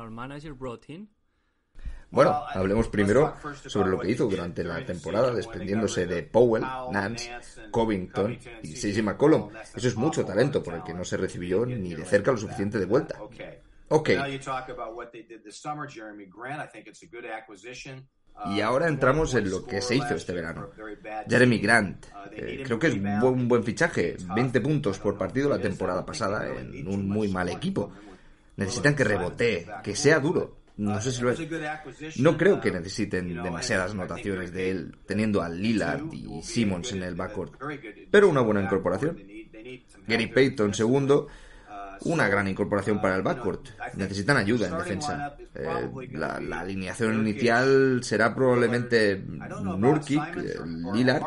Speaker 5: Bueno, hablemos primero sobre lo que hizo durante la temporada, desprendiéndose de Powell, Nance, Covington y CJ McCollum. Eso es mucho talento por el que no se recibió ni de cerca lo suficiente de vuelta. Ok. Y ahora entramos en lo que se hizo este verano. Jeremy Grant, eh, creo que es un buen, buen fichaje. 20 puntos por partido la temporada pasada en un muy mal equipo. Necesitan que rebotee, que sea duro. No sé si lo es. No creo que necesiten demasiadas anotaciones de él, teniendo a Lillard y Simmons en el backcourt. Pero una buena incorporación. Gary Payton, segundo, una gran incorporación para el backcourt. Necesitan ayuda en defensa. Eh, la, alineación inicial será probablemente Nurkic, eh, Lillard,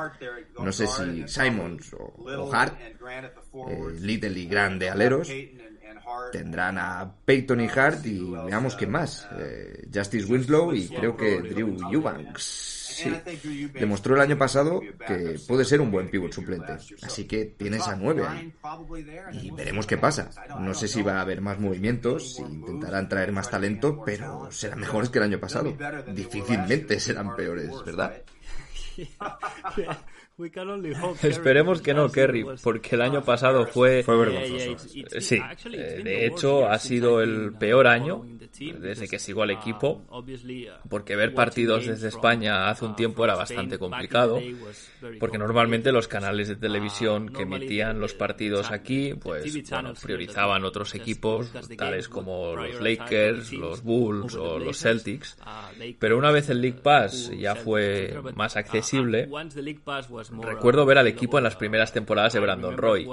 Speaker 5: no sé si Simons o, Hart, eh, Little y Grande aleros. Tendrán a Peyton y Hart y veamos qué más. Justice Winslow y creo que Drew Eubanks sí. Demostró el año pasado que puede ser un buen pivot suplente. Así que tienes a nueve ahí. Y veremos qué pasa. No sé si va a haber más movimientos, si intentarán traer más talento, pero serán mejores que el año pasado. Difícilmente serán peores, ¿verdad?
Speaker 3: Esperemos que no, Kerry, porque el año pasado fue... Fue vergonzoso. Sí, eh, de hecho ha sido el peor año desde que sigo al equipo, porque ver partidos desde España hace un tiempo era bastante complicado, porque normalmente los canales de televisión que emitían los partidos aquí, pues priorizaban otros equipos, tales como los Lakers, los Bulls o los Celtics, pero una vez el League Pass ya fue más accesible, recuerdo ver al equipo en las primeras temporadas de Brandon Roy.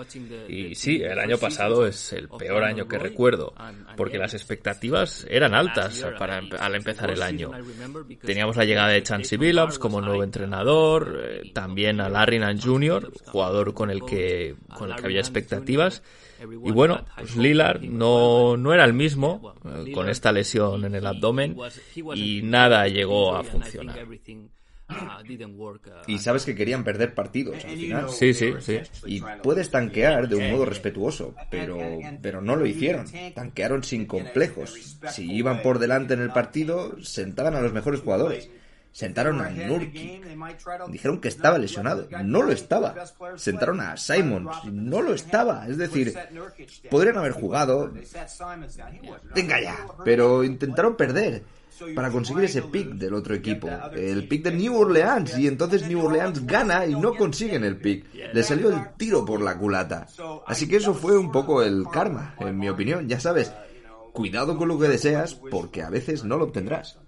Speaker 3: Y sí, el año pasado es el peor año que recuerdo, porque las expectativas eran altas para, al empezar el año. Teníamos la llegada de Chansey Billups como nuevo entrenador, eh, también a Larry Nance Jr., jugador con el que, con el que había expectativas. Y bueno, pues Lillard no, no era el mismo eh, con esta lesión en el abdomen y nada llegó a funcionar.
Speaker 5: Y sabes que querían perder partidos al final.
Speaker 3: Sí, sí, sí.
Speaker 5: Y puedes tanquear de un modo respetuoso, pero, pero no lo hicieron. Tanquearon sin complejos. Si iban por delante en el partido, sentaban a los mejores jugadores. Sentaron a Nurkic. Dijeron que estaba lesionado. No lo estaba. Sentaron a Simons. No lo estaba. Es decir, podrían haber jugado. Venga ya. Pero intentaron perder para conseguir ese pick del otro equipo, el pick de New Orleans, y entonces New Orleans gana y no consiguen el pick. Le salió el tiro por la culata. Así que eso fue un poco el karma, en mi opinión, ya sabes. Cuidado con lo que deseas, porque a veces no lo obtendrás.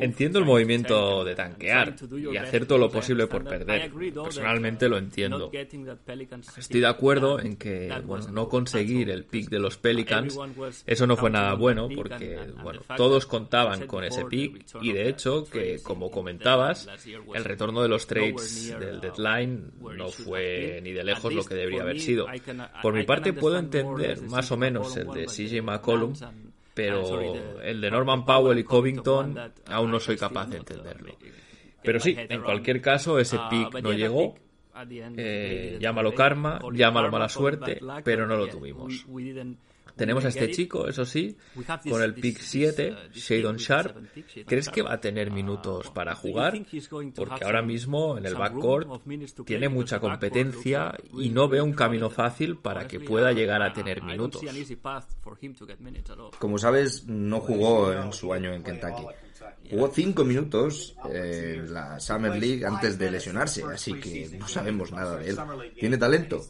Speaker 3: Entiendo el movimiento de tanquear y hacer todo lo posible por perder. Personalmente lo entiendo. Estoy de acuerdo en que bueno, no conseguir el pick de los Pelicans, eso no fue nada bueno porque bueno, todos contaban con ese pick y de hecho que como comentabas, el retorno de los trades del deadline no fue ni de lejos lo que debería haber sido. Por mi parte puedo entender más o menos el de CJ McCollum pero el de Norman Powell y Covington aún no soy capaz de entenderlo. Pero sí, en cualquier caso, ese pick no llegó. Eh, llámalo karma, llámalo mala suerte, pero no lo tuvimos. Tenemos a este chico, eso sí, con el pick 7, uh, Shadon Sharp. ¿Crees que va a tener uh, minutos para jugar? Porque ahora mismo en el backcourt tiene mucha competencia y no veo un camino fácil para que pueda llegar a tener minutos.
Speaker 5: Como sabes, no jugó en su año en Kentucky. Jugó cinco minutos en la Summer League antes de lesionarse, así que no sabemos nada de él. ¿Tiene talento?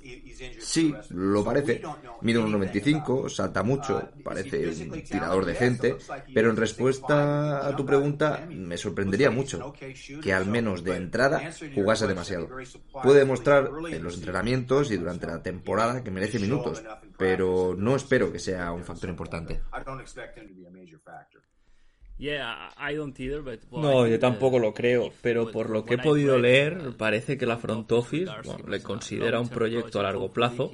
Speaker 5: Sí, lo parece. Mide un 95, salta mucho, parece un tirador decente, pero en respuesta a tu pregunta, me sorprendería mucho que al menos de entrada jugase demasiado. Puede demostrar en los entrenamientos y durante la temporada que merece minutos, pero no espero que sea un factor importante.
Speaker 3: No, yo tampoco lo creo, pero por lo que he podido leer, parece que la front office le considera un proyecto a largo plazo,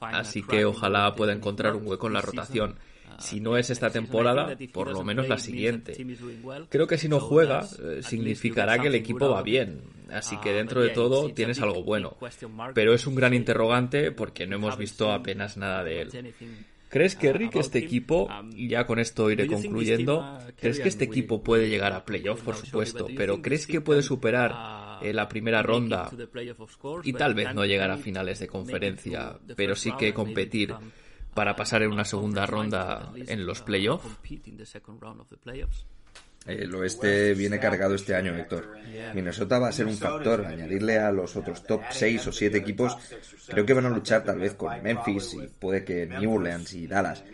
Speaker 3: así que ojalá pueda encontrar un hueco en la rotación. Uh, si no es esta temporada, por lo menos la siguiente. Creo que si no juega, eh, significará que el equipo va bien, así que uh, dentro de todo tienes algo bueno. Pero es un gran interrogante porque no hemos visto apenas nada de él. ¿Crees que Rick, este equipo, y ya con esto iré concluyendo, ¿crees que este equipo puede llegar a playoff, por supuesto, pero crees que puede superar eh, la primera ronda y tal vez no llegar a finales de conferencia, pero sí que competir para pasar en una segunda ronda en los playoffs?
Speaker 5: El oeste viene cargado este año, Héctor. Minnesota va a ser un factor. Añadirle a los otros top 6 o 7 equipos, creo que van a luchar tal vez con Memphis y puede que New Orleans y Dallas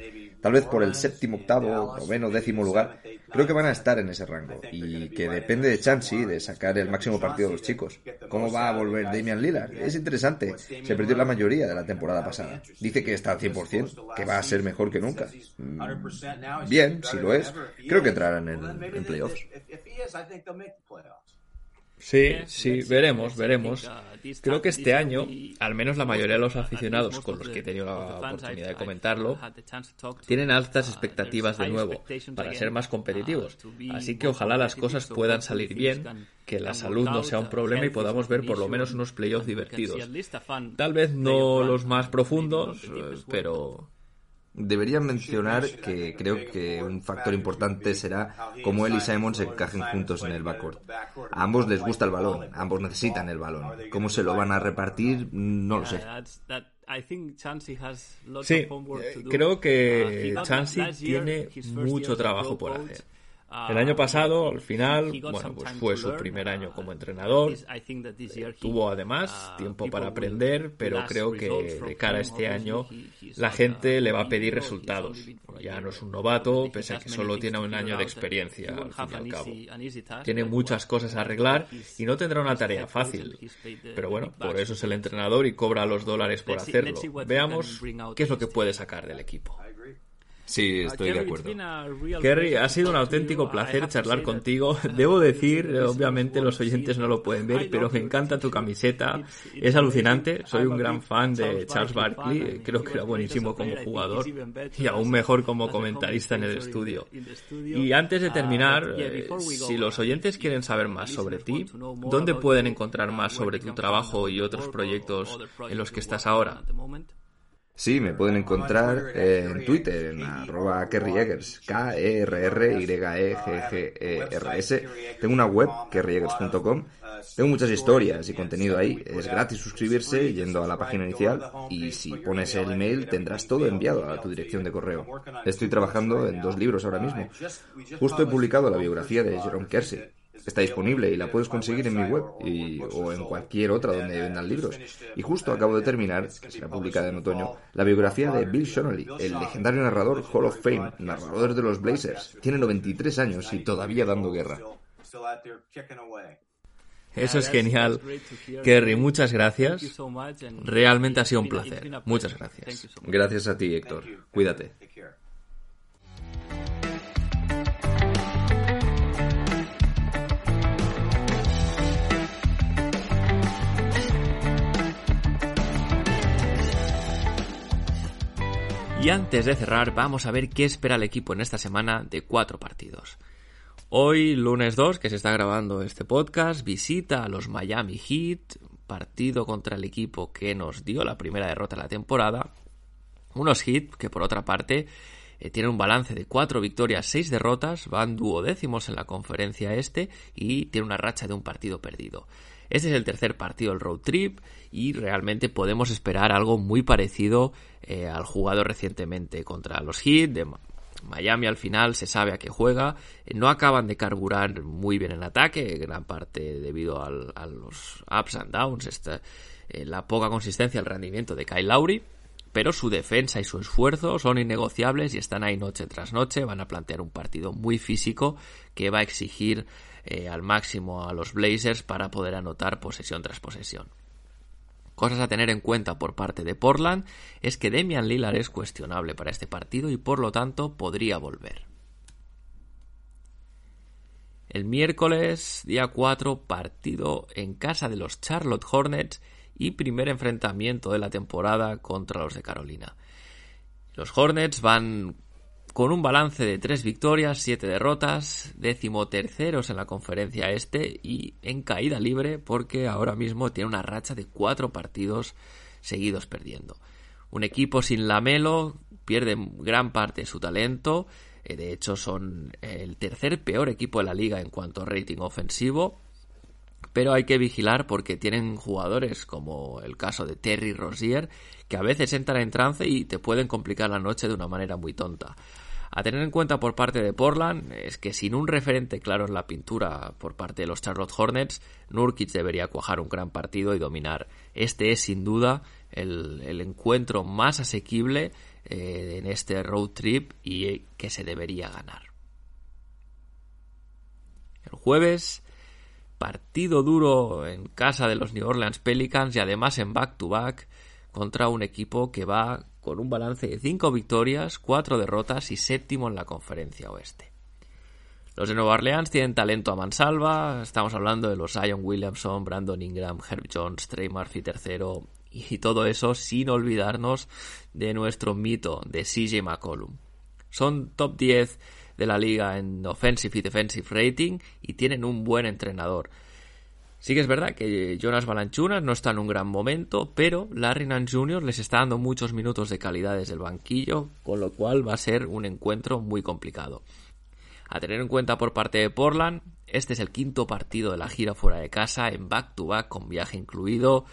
Speaker 5: tal vez por el séptimo, octavo, noveno, décimo lugar, creo que van a estar en ese rango y que depende de Chansey de sacar el máximo partido de los chicos. ¿Cómo va a volver Damian Lillard? Es interesante, se perdió la mayoría de la temporada pasada. Dice que está al 100%, que va a ser mejor que nunca. Mm, bien, si lo es, creo que entrarán en, en playoffs.
Speaker 3: Sí, sí, veremos, veremos. Creo que este año, al menos la mayoría de los aficionados con los que he tenido la oportunidad de comentarlo, tienen altas expectativas de nuevo para ser más competitivos. Así que ojalá las cosas puedan salir bien, que la salud no sea un problema y podamos ver por lo menos unos playoffs divertidos. Tal vez no los más profundos, pero
Speaker 5: Debería mencionar que creo que un factor importante será cómo él y Simon se encajen juntos en el backcourt. A ambos les gusta el balón, ambos necesitan el balón. ¿Cómo se lo van a repartir? No lo sé.
Speaker 3: Sí, creo que Chansey tiene mucho trabajo por hacer. El año pasado, al final, bueno, pues fue su primer año como entrenador. Tuvo además tiempo para aprender, pero creo que de cara a este año la gente le va a pedir resultados. Ya no es un novato, pese a que solo tiene un año de experiencia, al fin y al cabo. Tiene muchas cosas a arreglar y no tendrá una tarea fácil. Pero bueno, por eso es el entrenador y cobra los dólares por hacerlo. Veamos qué es lo que puede sacar del equipo.
Speaker 5: Sí, estoy de acuerdo.
Speaker 3: Kerry, ha sido un auténtico placer charlar contigo. Debo decir, obviamente los oyentes no lo pueden ver, pero me encanta tu camiseta. Es alucinante. Soy un gran fan de Charles Barkley. Creo que era buenísimo como jugador y aún mejor como comentarista en el estudio. Y antes de terminar, eh, si los oyentes quieren saber más sobre ti, ¿dónde pueden encontrar más sobre tu trabajo y otros proyectos en los que estás ahora?
Speaker 5: Sí, me pueden encontrar en Twitter, en arroba kerryegers, K-E-R-R-Y-E-G-G-E-R-S. Tengo una web, kerryegers.com. Tengo muchas historias y contenido ahí. Es gratis suscribirse yendo a la página inicial y si pones el email tendrás todo enviado a tu dirección de correo. Estoy trabajando en dos libros ahora mismo. Justo he publicado la biografía de Jerome Kersey está disponible y la puedes conseguir en mi web o en cualquier otra donde vendan libros. Y justo acabo de terminar, que será publicada en otoño, la biografía de Bill Shonely, el legendario narrador Hall of Fame, narrador de los Blazers. Tiene 93 años y todavía dando guerra.
Speaker 3: Eso es genial. Kerry, muchas gracias. Realmente ha sido un placer. Muchas gracias.
Speaker 5: Gracias a ti, Héctor. Cuídate.
Speaker 3: Y antes de cerrar, vamos a ver qué espera el equipo en esta semana de cuatro partidos. Hoy, lunes 2, que se está grabando este podcast, visita a los Miami Heat, partido contra el equipo que nos dio la primera derrota de la temporada. Unos Heat que, por otra parte, eh, tienen un balance de cuatro victorias, seis derrotas, van duodécimos en la conferencia este y tienen una racha de un partido perdido. Este es el tercer partido del road trip y realmente podemos esperar algo muy parecido eh, al jugado recientemente contra los Heat de Miami. Al final se sabe a qué juega, eh, no acaban de carburar muy bien en ataque, gran parte debido a los ups and downs, eh, la poca consistencia, el rendimiento de Kyle Lowry, pero su defensa y su esfuerzo son innegociables y están ahí noche tras noche, van a plantear un partido muy físico que va a exigir eh, al máximo a los Blazers para poder anotar posesión tras posesión. Cosas a tener en cuenta por parte de Portland es que Demian Lillard es cuestionable para este partido y por lo tanto podría volver. El miércoles, día 4, partido en casa de los Charlotte Hornets y primer enfrentamiento de la temporada contra los de Carolina. Los Hornets van con un balance de tres victorias, siete derrotas, décimo terceros en la conferencia este y en caída libre porque ahora mismo tiene una racha de cuatro partidos seguidos perdiendo. Un equipo sin Lamelo pierde gran parte de su talento, eh, de hecho son el tercer peor equipo de la liga en cuanto a rating ofensivo, pero hay que vigilar porque tienen jugadores como el caso de Terry Rozier que a veces entran en trance y te pueden complicar la noche de una manera muy tonta. A tener en cuenta por parte de Portland es que sin un referente claro en la pintura por parte de los Charlotte Hornets, Nurkic debería cuajar un gran partido y dominar. Este es sin duda el, encuentro más asequible eh, en este road trip y que se debería ganar. El jueves, partido duro en casa de los New Orleans Pelicans y además en back-to-back contra un equipo que va con un balance de 5 victorias, 4 derrotas y séptimo en la conferencia oeste. Los de Nueva Orleans tienen talento a mansalva, estamos hablando de los Zion Williamson, Brandon Ingram, Herb Jones, Trey Murphy III y todo eso sin olvidarnos de nuestro mito de CJ McCollum. Son top 10 de la liga en offensive y defensive rating y tienen un buen entrenador. Sí que es verdad que Jonas Balanchunas no está en un gran momento, pero Larry Nance Jr. les está dando muchos minutos de calidad desde el banquillo, con lo cual va a ser un encuentro muy complicado. A tener en cuenta por parte de Portland, este es el quinto partido de la gira fuera de casa, en back-to-back con viaje incluido.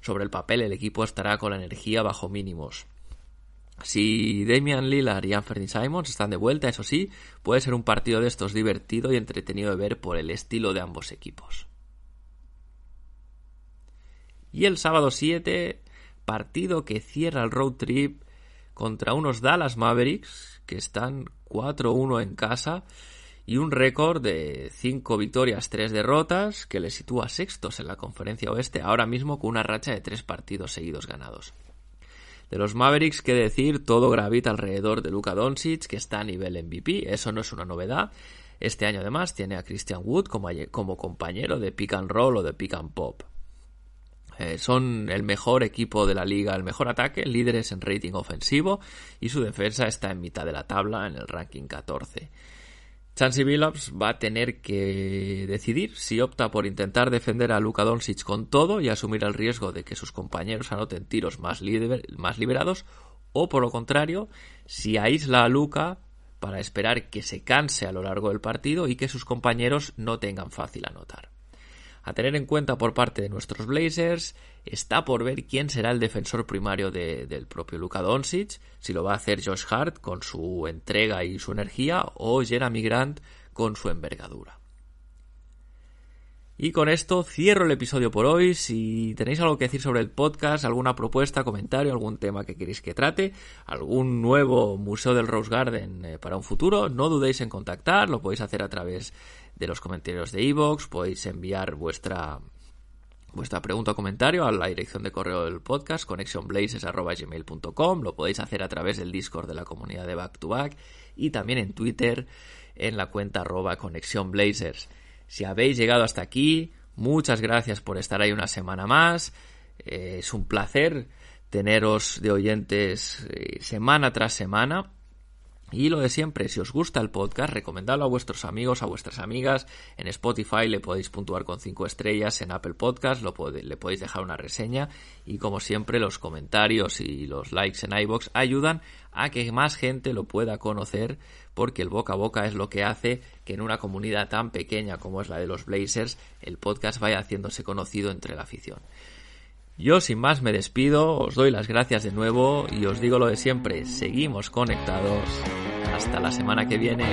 Speaker 3: Sobre el papel el equipo estará con la energía bajo mínimos. Si Damian Lillard y Anthony Simons están de vuelta, eso sí, puede ser un partido de estos divertido y entretenido de ver por el estilo de ambos equipos. Y el sábado 7, partido que cierra el road trip contra unos Dallas Mavericks que están 4-1 en casa y un récord de 5 victorias, 3 derrotas que le sitúa sextos en la conferencia oeste, ahora mismo con una racha de 3 partidos seguidos ganados. De los Mavericks, que decir, todo gravita alrededor de Luka Doncic, que está a nivel MVP, eso no es una novedad. Este año además tiene a Christian Wood como, como compañero de pick and roll o de pick and pop. Eh, son el mejor equipo de la liga, el mejor ataque, líderes en rating ofensivo y su defensa está en mitad de la tabla en el ranking 14. Chansey Billups va a tener que decidir si opta por intentar defender a Luka Doncic con todo y asumir el riesgo de que sus compañeros anoten tiros más, más liberados o por lo contrario, si aísla a Luka para esperar que se canse a lo largo del partido y que sus compañeros no tengan fácil anotar a tener en cuenta por parte de nuestros Blazers. Está por ver quién será el defensor primario del propio Luka Doncic, si lo va a hacer Josh Hart con su entrega y su energía o Jeremy Grant con su envergadura. Y con esto cierro el episodio por hoy. Si tenéis algo que decir sobre el podcast, alguna propuesta, comentario, algún tema que queréis que trate, algún nuevo museo del Rose Garden eh, para un futuro, no dudéis en contactar, lo podéis hacer a través de los comentarios de iVoox, podéis enviar vuestra vuestra pregunta o comentario a la dirección de correo del podcast connectionblazes.gmail.com lo podéis hacer a través del Discord de la comunidad de Back to Back y también en Twitter en la cuenta arroba si habéis llegado hasta aquí muchas gracias por estar ahí una semana más. Eh, es un placer teneros de oyentes eh, semana tras semana y lo de siempre, si os gusta el podcast, recomendadlo a vuestros amigos, a vuestras amigas. En Spotify le podéis puntuar con 5 estrellas, en Apple Podcast lo le podéis dejar una reseña. Y como siempre, los comentarios y los likes en iBox ayudan a que más gente lo pueda conocer, porque el boca a boca es lo que hace que en una comunidad tan pequeña como es la de los Blazers, el podcast vaya haciéndose conocido entre la afición. Yo sin más me despido, os doy las gracias de nuevo y os digo lo de siempre, seguimos conectados. Hasta la semana que viene.